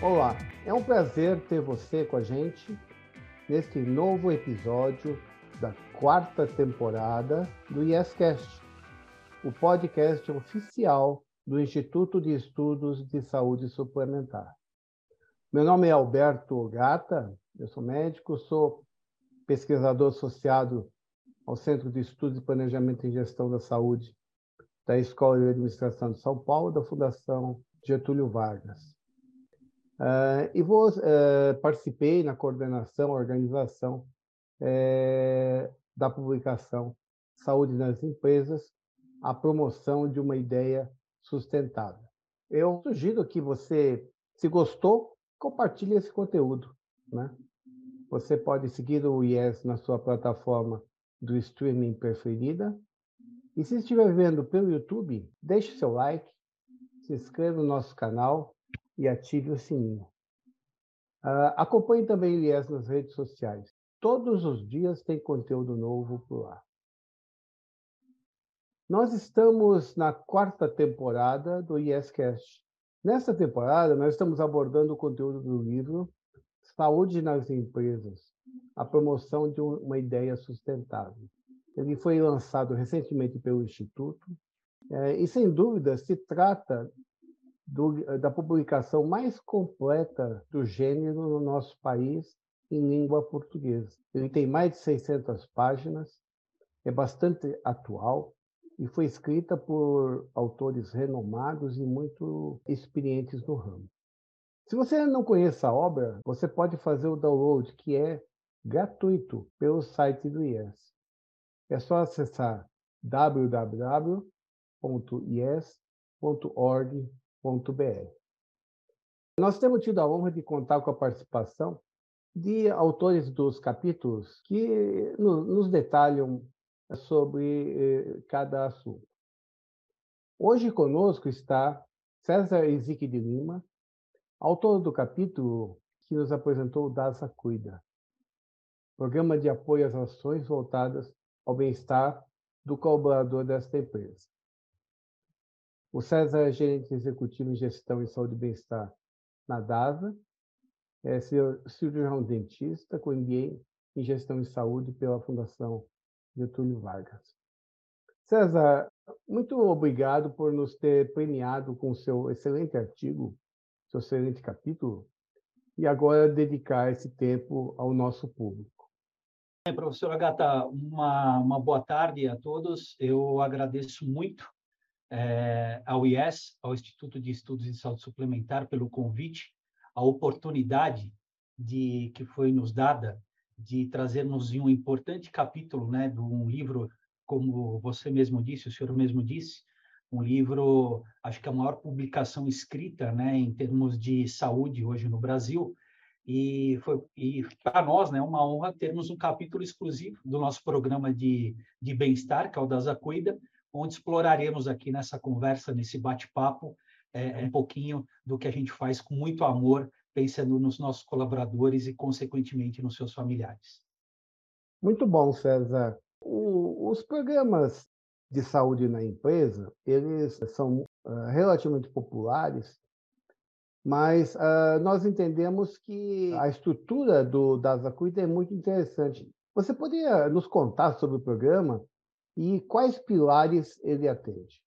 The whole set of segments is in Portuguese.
Olá, é um prazer ter você com a gente neste novo episódio da quarta temporada do YesCast, o podcast oficial do Instituto de Estudos de Saúde Suplementar. Meu nome é Alberto Gata, eu sou médico, sou pesquisador associado ao Centro de Estudos de Planejamento e Gestão da Saúde da Escola de Administração de São Paulo, da Fundação Getúlio Vargas. Uh, e vou, uh, participei na coordenação, organização uh, da publicação Saúde nas Empresas, a promoção de uma ideia sustentável. Eu sugiro que você, se gostou, compartilhe esse conteúdo. Né? Você pode seguir o IES na sua plataforma do streaming preferida. E se estiver vendo pelo YouTube, deixe seu like, se inscreva no nosso canal e ative o sininho. Uh, acompanhe também IES nas redes sociais. Todos os dias tem conteúdo novo por lá. Nós estamos na quarta temporada do IEScast. Nessa temporada, nós estamos abordando o conteúdo do livro Saúde nas Empresas, a promoção de uma ideia sustentável. Ele foi lançado recentemente pelo Instituto é, e, sem dúvida, se trata do, da publicação mais completa do gênero no nosso país em língua portuguesa. Ele tem mais de 600 páginas, é bastante atual e foi escrita por autores renomados e muito experientes no ramo. Se você não conhece a obra, você pode fazer o download, que é gratuito, pelo site do IES. É só acessar www.ies.org nós temos tido a honra de contar com a participação de autores dos capítulos que nos detalham sobre eh, cada assunto. Hoje conosco está César Ezique de Lima, autor do capítulo que nos apresentou o DASA Cuida, programa de apoio às ações voltadas ao bem-estar do colaborador desta empresa. O César é gerente executivo em gestão em saúde e bem-estar na DASA, é cirurgião dentista com MBA em gestão em saúde pela Fundação Getúlio Vargas. César, muito obrigado por nos ter premiado com seu excelente artigo, seu excelente capítulo, e agora dedicar esse tempo ao nosso público. É, professor Agata, uma, uma boa tarde a todos. Eu agradeço muito é, ao IES, ao Instituto de Estudos em Saúde Suplementar, pelo convite, a oportunidade de que foi nos dada de trazermos um importante capítulo, né, de um livro, como você mesmo disse, o senhor mesmo disse, um livro, acho que a maior publicação escrita, né, em termos de saúde hoje no Brasil, e foi e para nós, né, uma honra termos um capítulo exclusivo do nosso programa de, de bem-estar, que é o das Acuida, onde exploraremos aqui nessa conversa, nesse bate-papo, é, um pouquinho do que a gente faz com muito amor, pensando nos nossos colaboradores e, consequentemente, nos seus familiares. Muito bom, César. O, os programas de saúde na empresa, eles são uh, relativamente populares, mas uh, nós entendemos que a estrutura do DASA Cuida é muito interessante. Você poderia nos contar sobre o programa e quais pilares ele atende?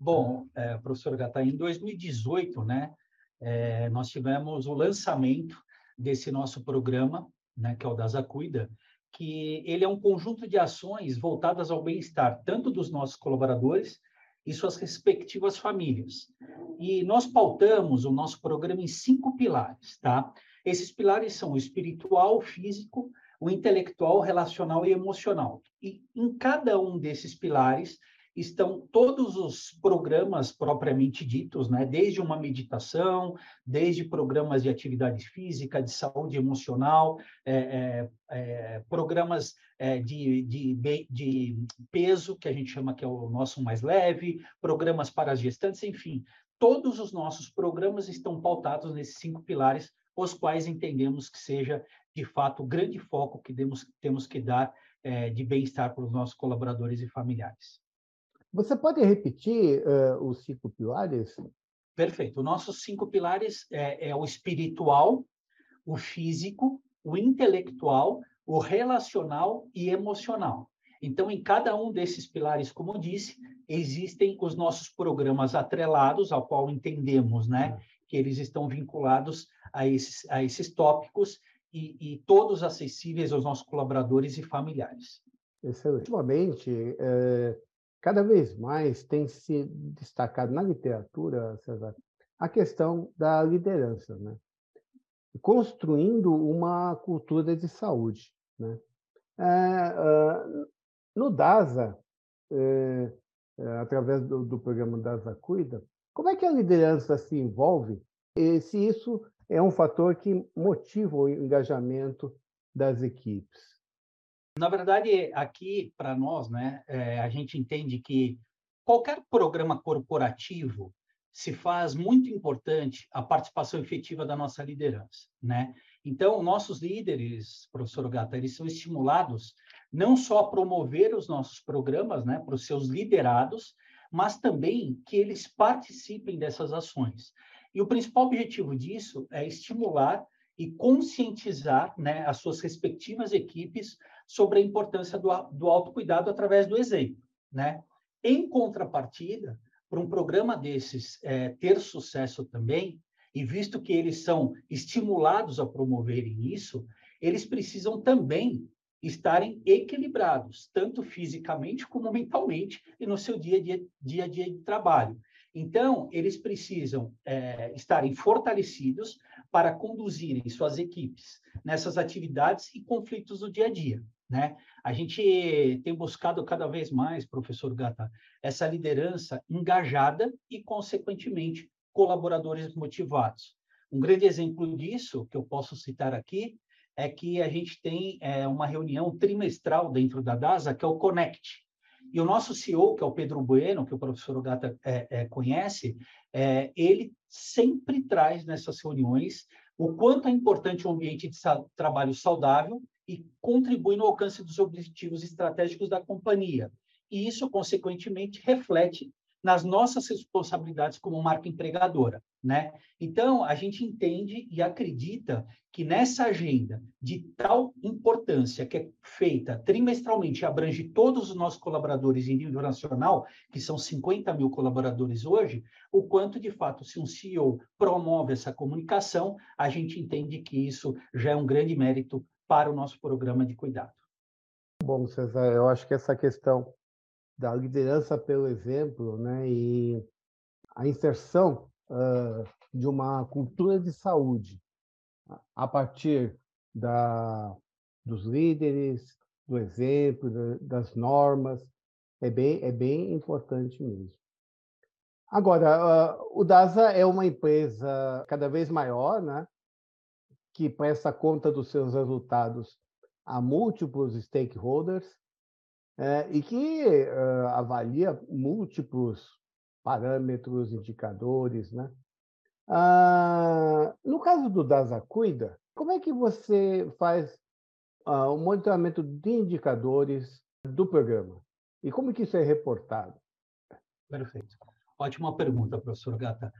Bom, é, professor Gata, em 2018, né, é, nós tivemos o lançamento desse nosso programa, né, que é o DASA Cuida, que ele é um conjunto de ações voltadas ao bem-estar, tanto dos nossos colaboradores e suas respectivas famílias. E nós pautamos o nosso programa em cinco pilares, tá? Esses pilares são o espiritual, o físico, o intelectual, relacional e emocional. E em cada um desses pilares estão todos os programas propriamente ditos, né? desde uma meditação, desde programas de atividade física, de saúde emocional, é, é, é, programas é, de, de, de peso, que a gente chama que é o nosso mais leve, programas para as gestantes, enfim, todos os nossos programas estão pautados nesses cinco pilares, os quais entendemos que seja de fato, o grande foco que temos, temos que dar é, de bem-estar para os nossos colaboradores e familiares. Você pode repetir uh, os cinco pilares? Perfeito. Nossos cinco pilares é, é o espiritual, o físico, o intelectual, o relacional e emocional. Então, em cada um desses pilares, como eu disse, existem os nossos programas atrelados, ao qual entendemos, né, que eles estão vinculados a esses, a esses tópicos e, e todos acessíveis aos nossos colaboradores e familiares. Excelente. Ultimamente, é, cada vez mais tem se destacado na literatura, César, a questão da liderança, né? construindo uma cultura de saúde. Né? É, uh, no DASA, é, é, através do, do, programa DASA Cuida, como é que a liderança se envolve e se isso é um fator que motiva o engajamento das equipes? Na verdade, aqui, para nós, né, é, a gente entende que qualquer programa corporativo se faz muito importante a participação efetiva da nossa liderança, né? Então, nossos líderes, professor Gata, eles são estimulados não só a promover os nossos programas, né, para os seus liderados, mas também que eles participem dessas ações. E o principal objetivo disso é estimular e conscientizar né, as suas respectivas equipes sobre a importância do, do autocuidado através do exemplo. Né? Em contrapartida, para um programa desses é, ter sucesso também, e visto que eles são estimulados a promoverem isso, eles precisam também estarem equilibrados, tanto fisicamente como mentalmente, e no seu dia a dia, dia, a dia de trabalho. Então, eles precisam é, estarem fortalecidos para conduzirem suas equipes nessas atividades e conflitos do dia a dia. Né? A gente tem buscado cada vez mais, professor Gata, essa liderança engajada e, consequentemente, colaboradores motivados. Um grande exemplo disso, que eu posso citar aqui, é que a gente tem é, uma reunião trimestral dentro da DASA, que é o Connect. E o nosso CEO, que é o Pedro Bueno, que o professor Gata é, é, conhece, é, ele sempre traz nessas reuniões o quanto é importante um ambiente de trabalho saudável e contribui no alcance dos objetivos estratégicos da companhia. E isso, consequentemente, reflete nas nossas responsabilidades como marca empregadora, né? Então, a gente entende e acredita que nessa agenda de tal importância que é feita trimestralmente e abrange todos os nossos colaboradores em nível nacional, que são 50 mil colaboradores hoje, o quanto, de fato, se um CEO promove essa comunicação, a gente entende que isso já é um grande mérito para o nosso programa de cuidado. Bom, César, eu acho que essa questão da liderança pelo exemplo, né, e a inserção uh, de uma cultura de saúde a partir da, dos líderes, do exemplo, da, das normas, é bem, é bem importante mesmo. Agora, uh, o DASA é uma empresa cada vez maior, né, que presta conta dos seus resultados a múltiplos stakeholders, é, e que uh, avalia múltiplos parâmetros, indicadores. Né? Ah, no caso do DASA Cuida, como é que você faz uh, o monitoramento de indicadores do programa? E como que isso é reportado? Perfeito. Ótima pergunta, professor Gata.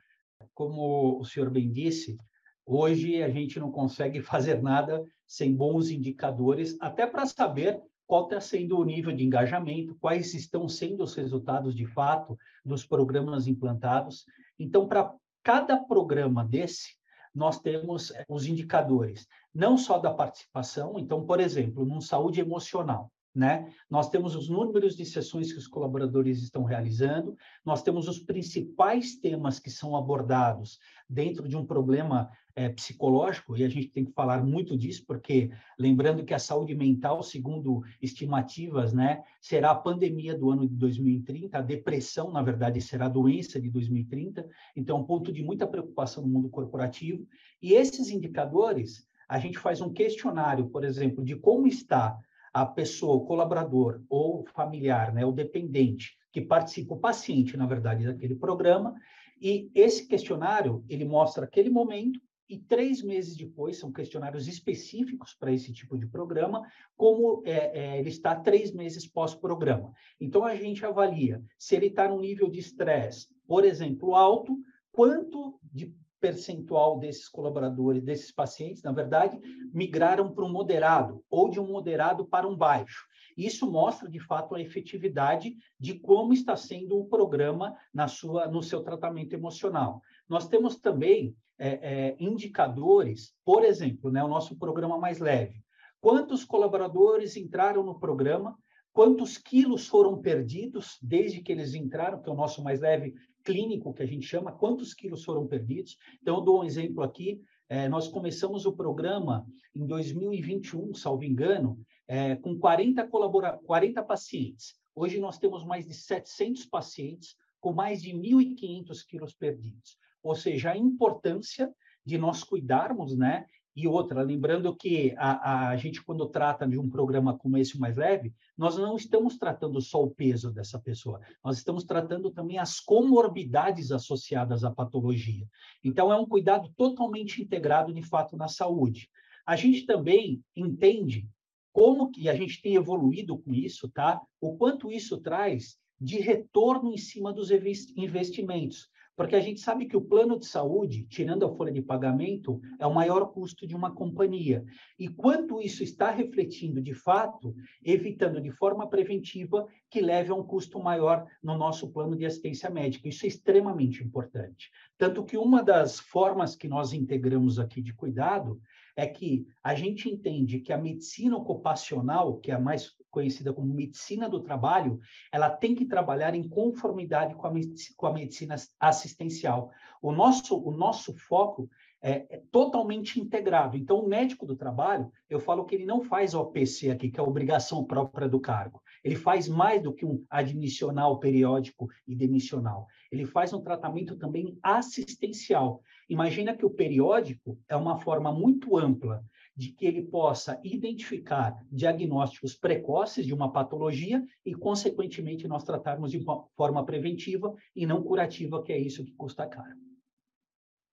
Como o senhor bem disse, hoje a gente não consegue fazer nada sem bons indicadores, até para saber qual está sendo o nível de engajamento, quais estão sendo os resultados de fato dos programas implantados. Então, para cada programa desse, nós temos eh, os indicadores, não só da participação, então, por exemplo, num saúde emocional, né? Nós temos os números de sessões que os colaboradores estão realizando, nós temos os principais temas que são abordados dentro de um problema é, psicológico, e a gente tem que falar muito disso, porque lembrando que a saúde mental, segundo estimativas, né, será a pandemia do ano de 2030, a depressão, na verdade, será a doença de 2030, então é um ponto de muita preocupação no mundo corporativo, e esses indicadores, a gente faz um questionário, por exemplo, de como está a pessoa, o colaborador ou familiar, né, o dependente, que participa, o paciente, na verdade, daquele programa, e esse questionário, ele mostra aquele momento, e três meses depois, são questionários específicos para esse tipo de programa, como é, é, ele está três meses pós-programa. Então, a gente avalia se ele está num nível de estresse, por exemplo, alto, quanto de percentual desses colaboradores, desses pacientes, na verdade, migraram para um moderado ou de um moderado para um baixo. Isso mostra, de fato, a efetividade de como está sendo o programa na sua, no seu tratamento emocional. Nós temos também é, é, indicadores, por exemplo, né, o nosso programa mais leve. Quantos colaboradores entraram no programa? Quantos quilos foram perdidos desde que eles entraram, que é o nosso mais leve clínico, que a gente chama, quantos quilos foram perdidos. Então, eu dou um exemplo aqui. É, nós começamos o programa em 2021, salvo engano, é, com 40, colabora 40 pacientes. Hoje nós temos mais de 700 pacientes com mais de 1.500 quilos perdidos. Ou seja, a importância de nós cuidarmos né, e outra, lembrando que a, a gente, quando trata de um programa como esse mais leve, nós não estamos tratando só o peso dessa pessoa, nós estamos tratando também as comorbidades associadas à patologia. Então, é um cuidado totalmente integrado, de fato, na saúde. A gente também entende como que a gente tem evoluído com isso, tá? O quanto isso traz de retorno em cima dos investimentos. Porque a gente sabe que o plano de saúde, tirando a folha de pagamento, é o maior custo de uma companhia. E quanto isso está refletindo de fato, evitando de forma preventiva que leve a um custo maior no nosso plano de assistência médica. Isso é extremamente importante. Tanto que uma das formas que nós integramos aqui de cuidado é que a gente entende que a medicina ocupacional, que é a mais conhecida como medicina do trabalho, ela tem que trabalhar em conformidade com a, com a medicina assistencial. O nosso, o nosso foco é, é, totalmente integrado. Então, o médico do trabalho, eu falo que ele não faz OPC aqui, que é a obrigação própria do cargo. Ele faz mais do que um admissional periódico e demissional. Ele faz um tratamento também assistencial. Imagina que o periódico é uma forma muito ampla de que ele possa identificar diagnósticos precoces de uma patologia e, consequentemente, nós tratarmos de uma forma preventiva e não curativa, que é isso que custa caro.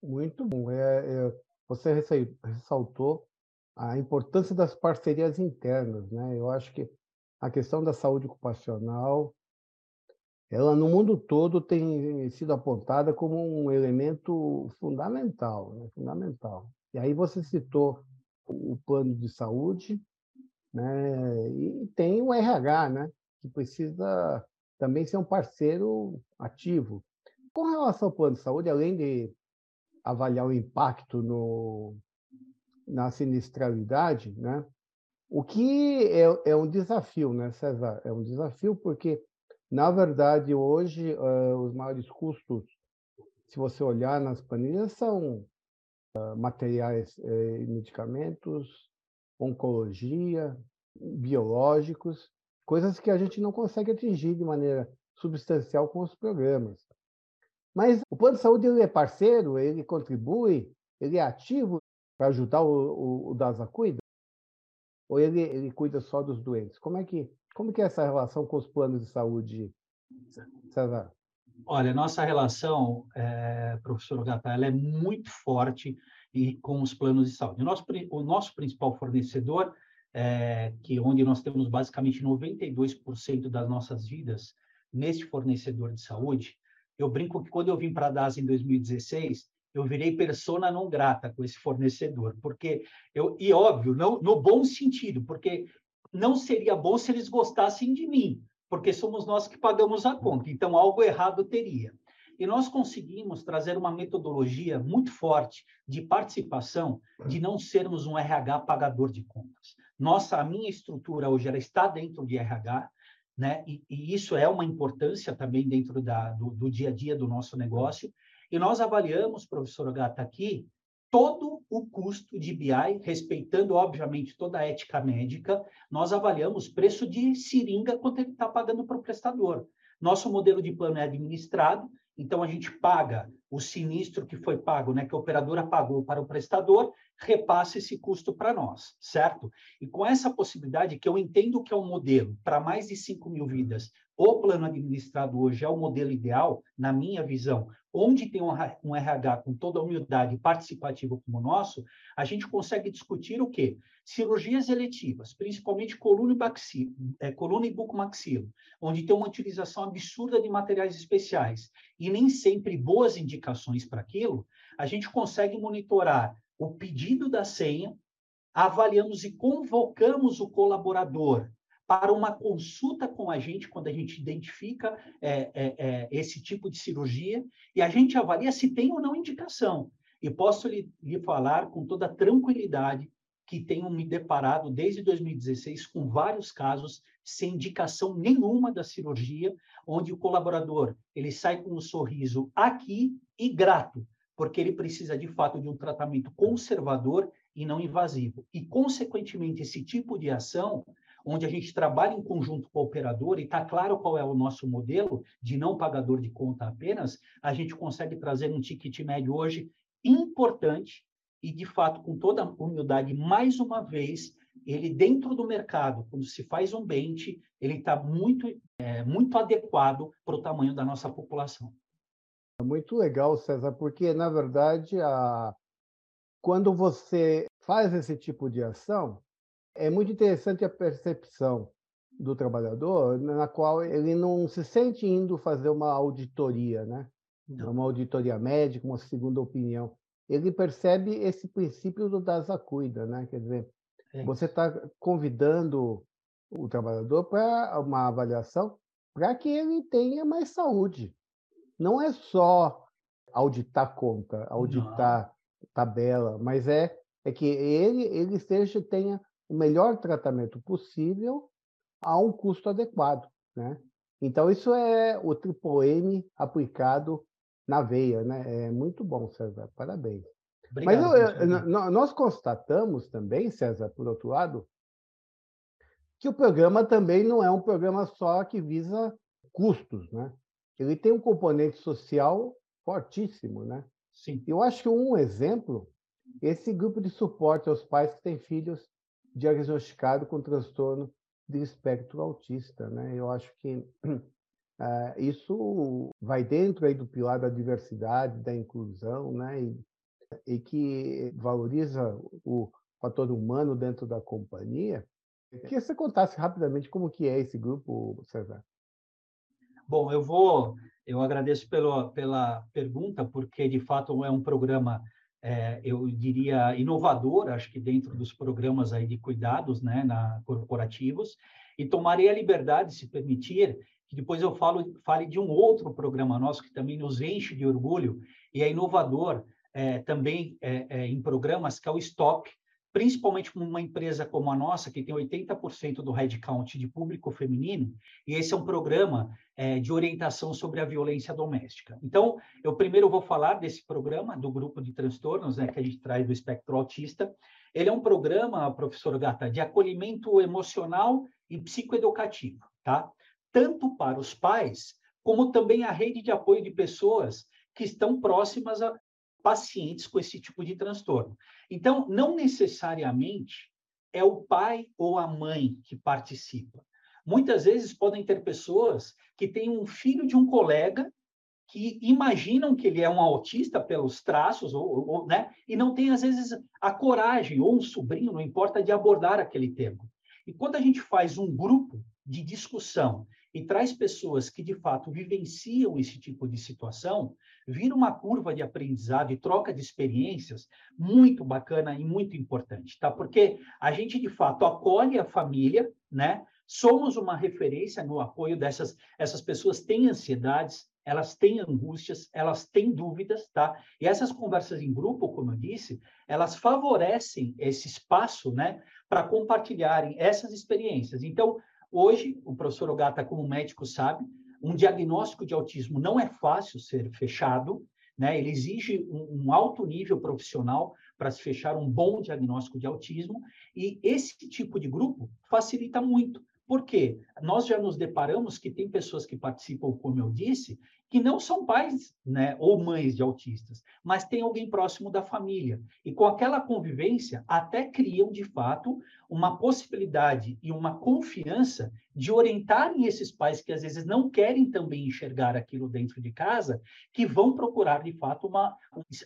Muito bom. É, é, você ressaltou a importância das parcerias internas, né? Eu acho que a questão da saúde ocupacional ela no mundo todo tem sido apontada como um elemento fundamental, né? fundamental. E aí você citou o plano de saúde, né? E tem o RH, né? Que precisa também ser um parceiro ativo. Com relação ao plano de saúde, além de avaliar o impacto no, na sinistralidade, né? O que é, é um desafio, né, César? É um desafio porque na verdade, hoje, uh, os maiores custos, se você olhar nas planilhas, são materiais e uh, medicamentos, oncologia, biológicos, coisas que a gente não consegue atingir de maneira substancial com os programas. Mas o plano de saúde ele é parceiro, ele contribui, ele é ativo para ajudar o, o, o DASA cuida? Ou ele, ele cuida só dos doentes? Como é que como que é essa relação com os planos de saúde, César? Olha, nossa relação, é, professor Gata, ela é muito forte e, com os planos de saúde. O nosso, o nosso principal fornecedor, é, que onde nós temos basicamente 92% das nossas vidas neste fornecedor de saúde, eu brinco que quando eu vim para a DAS em 2016, eu virei persona não grata com esse fornecedor, porque eu e óbvio, não, no bom sentido, porque não seria bom se eles gostassem de mim, porque somos nós que pagamos a conta. Então, algo errado teria. E nós conseguimos trazer uma metodologia muito forte de participação, de não sermos um RH pagador de contas. Nossa, a minha estrutura hoje ela está dentro de RH, né? E, e isso é uma importância também dentro da, do, do dia a dia do nosso negócio. E nós avaliamos, professor Gata, aqui, todo o custo de BI, respeitando, obviamente, toda a ética médica, nós avaliamos preço de seringa quanto ele está pagando para o prestador. Nosso modelo de plano é administrado, então a gente paga o sinistro que foi pago, né, que a operadora pagou para o prestador, repassa esse custo para nós, certo? E com essa possibilidade, que eu entendo que é um modelo para mais de 5 mil vidas o plano administrado hoje é o modelo ideal, na minha visão, onde tem um RH com toda a humildade participativo como o nosso, a gente consegue discutir o quê? Cirurgias eletivas, principalmente coluna e, é, coluna e bucomaxilo, onde tem uma utilização absurda de materiais especiais e nem sempre boas indicações para aquilo, a gente consegue monitorar o pedido da senha, avaliamos e convocamos o colaborador para uma consulta com a gente quando a gente identifica é, é, é, esse tipo de cirurgia e a gente avalia se tem ou não indicação. E posso lhe, lhe falar com toda tranquilidade que tenho me deparado desde 2016 com vários casos sem indicação nenhuma da cirurgia, onde o colaborador ele sai com um sorriso aqui e grato, porque ele precisa de fato de um tratamento conservador e não invasivo. E consequentemente esse tipo de ação onde a gente trabalha em conjunto com o operador e está claro qual é o nosso modelo de não pagador de conta apenas, a gente consegue trazer um ticket médio hoje importante e, de fato, com toda humildade, mais uma vez, ele dentro do mercado, quando se faz um bench, ele está muito, é, muito adequado para o tamanho da nossa população. É muito legal, César, porque, na verdade, a... quando você faz esse tipo de ação, é muito interessante a percepção do trabalhador, na qual ele não se sente indo fazer uma auditoria, né? Não. Uma auditoria médica, uma segunda opinião. Ele percebe esse princípio do DASA cuida, né? Quer dizer, é. você está convidando o trabalhador para uma avaliação para que ele tenha mais saúde. Não é só auditar conta, auditar não. tabela, mas é, é que ele, ele esteja, tenha o melhor tratamento possível a um custo adequado, né? Então isso é o triple M aplicado na veia, né? É muito bom, César. Parabéns. Obrigado, Mas eu, nós constatamos também, César, por outro lado, que o programa também não é um programa só que visa custos, né? Ele tem um componente social fortíssimo, né? Sim. Eu acho que um exemplo, esse grupo de suporte aos pais que têm filhos diagnosticado com transtorno de espectro autista. Né? Eu acho que uh, isso vai dentro aí do pilar da diversidade, da inclusão, né? e, e que valoriza o fator humano dentro da companhia. Que você contasse rapidamente como que é esse grupo, César. Bom, eu vou, eu agradeço pelo, pela pergunta, porque de fato é um programa é, eu diria, inovador, acho que dentro dos programas aí de cuidados né, na, corporativos, e tomarei a liberdade, se permitir, que depois eu falo, fale de um outro programa nosso que também nos enche de orgulho e é inovador é, também é, em programas, que é o STOP, principalmente com uma empresa como a nossa, que tem 80% do headcount de público feminino, e esse é um programa é, de orientação sobre a violência doméstica. Então, eu primeiro vou falar desse programa, do grupo de transtornos, né, que a gente traz do espectro autista. Ele é um programa, professor Gata, de acolhimento emocional e psicoeducativo, tá? Tanto para os pais, como também a rede de apoio de pessoas que estão próximas a, pacientes com esse tipo de transtorno. Então, não necessariamente é o pai ou a mãe que participa. Muitas vezes podem ter pessoas que têm um filho de um colega que imaginam que ele é um autista pelos traços, ou, ou, né? e não tem, às vezes, a coragem, ou um sobrinho, não importa, de abordar aquele tema. E quando a gente faz um grupo de discussão e traz pessoas que, de fato, vivenciam esse tipo de situação, vira uma curva de aprendizado e troca de experiências muito bacana e muito importante, tá? Porque a gente, de fato, acolhe a família, né? Somos uma referência no apoio dessas essas pessoas têm ansiedades, elas têm angústias, elas têm dúvidas, tá? E essas conversas em grupo, como eu disse, elas favorecem esse espaço, né, para compartilharem essas experiências. Então, hoje, o professor Ogata, como médico, sabe, um diagnóstico de autismo não é fácil ser fechado, né? Ele exige um, um alto nível profissional para se fechar um bom diagnóstico de autismo, e esse tipo de grupo facilita muito. Por quê? Nós já nos deparamos que tem pessoas que participam, como eu disse, que não são pais né, ou mães de autistas, mas tem alguém próximo da família. E com aquela convivência, até criam, de fato, uma possibilidade e uma confiança de orientarem esses pais que às vezes não querem também enxergar aquilo dentro de casa, que vão procurar de fato uma,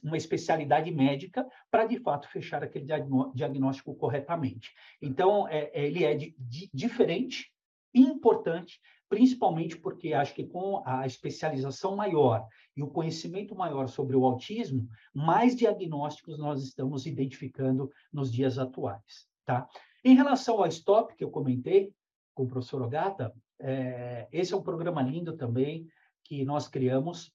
uma especialidade médica para de fato fechar aquele diagnóstico corretamente. Então, é, é, ele é de, de, diferente, importante, principalmente porque acho que com a especialização maior e o conhecimento maior sobre o autismo, mais diagnósticos nós estamos identificando nos dias atuais, tá? Em relação ao STOP, que eu comentei com o professor Ogata, é, esse é um programa lindo também que nós criamos.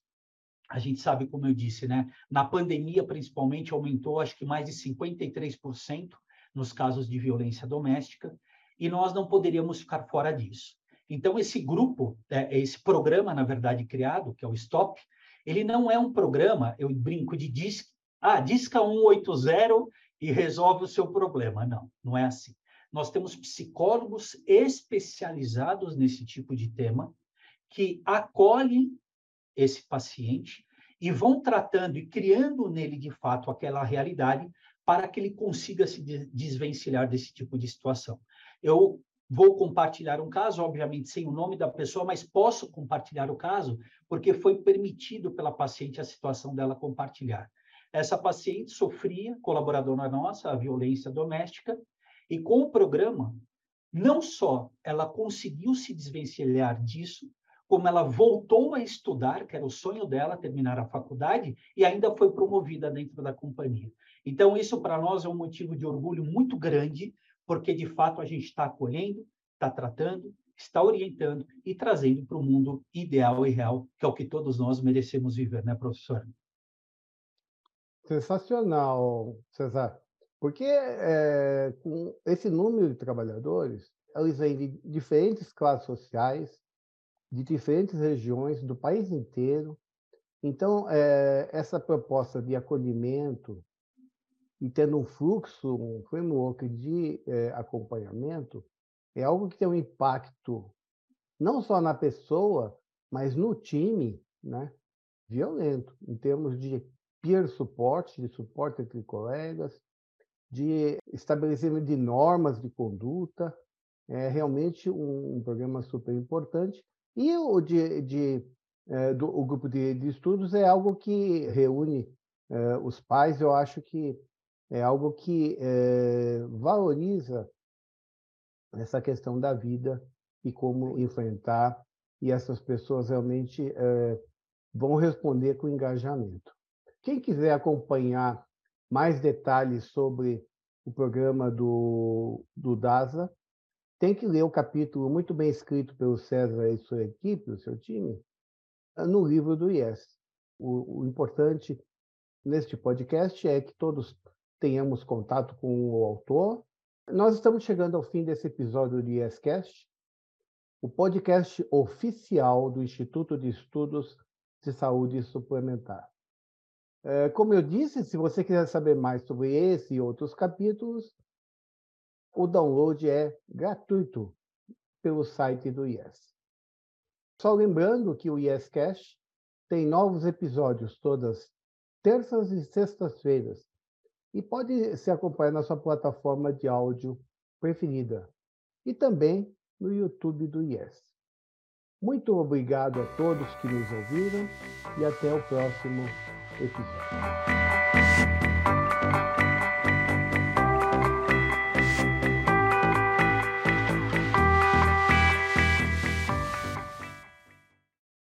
A gente sabe, como eu disse, né? Na pandemia, principalmente, aumentou acho que mais de 53% nos casos de violência doméstica, e nós não poderíamos ficar fora disso. Então, esse grupo, é, esse programa, na verdade, criado, que é o STOP, ele não é um programa, eu brinco de disque, ah, disca 180 e resolve o seu problema. Não, não é assim. Nós temos psicólogos especializados nesse tipo de tema que acolhem esse paciente e vão tratando e criando nele, de fato, aquela realidade para que ele consiga se desvencilhar desse tipo de situação. Eu Vou compartilhar um caso, obviamente sem o nome da pessoa, mas posso compartilhar o caso porque foi permitido pela paciente a situação dela compartilhar. Essa paciente sofria, colaboradora nossa, a violência doméstica, e com o programa, não só ela conseguiu se desvencilhar disso, como ela voltou a estudar, que era o sonho dela, terminar a faculdade, e ainda foi promovida dentro da companhia. Então, isso para nós é um motivo de orgulho muito grande, porque de fato a gente está acolhendo, está tratando, está orientando e trazendo para o mundo ideal e real, que é o que todos nós merecemos viver, né, professor? Sensacional, César. Porque é, com esse número de trabalhadores, eles vêm de diferentes classes sociais, de diferentes regiões do país inteiro. Então, é, essa proposta de acolhimento, e tendo um fluxo, um framework de é, acompanhamento, é algo que tem um impacto não só na pessoa, mas no time, né? violento, em termos de peer suporte, de suporte entre colegas, de estabelecimento de normas de conduta. É realmente um, um programa super importante. E o, de, de é, do, o grupo de, de, estudos é algo que reúne é, os pais, eu acho que é algo que é, valoriza essa questão da vida e como enfrentar, e essas pessoas realmente é, vão responder com engajamento. Quem quiser acompanhar mais detalhes sobre o programa do, do DASA, tem que ler o capítulo muito bem escrito pelo César e sua equipe, o seu time, no livro do IES. O, o importante neste podcast é que todos tenhamos contato com o autor. Nós estamos chegando ao fim desse episódio do IEScast, o podcast oficial do Instituto de Estudos de Saúde Suplementar. É, como eu disse, se você quiser saber mais sobre esse e outros capítulos, o download é gratuito pelo site do IES. Só lembrando que o IEScast tem novos episódios todas terças e sextas-feiras e pode se acompanhar na sua plataforma de áudio preferida e também no YouTube do IES. Muito obrigado a todos que nos ouviram e até o próximo episódio.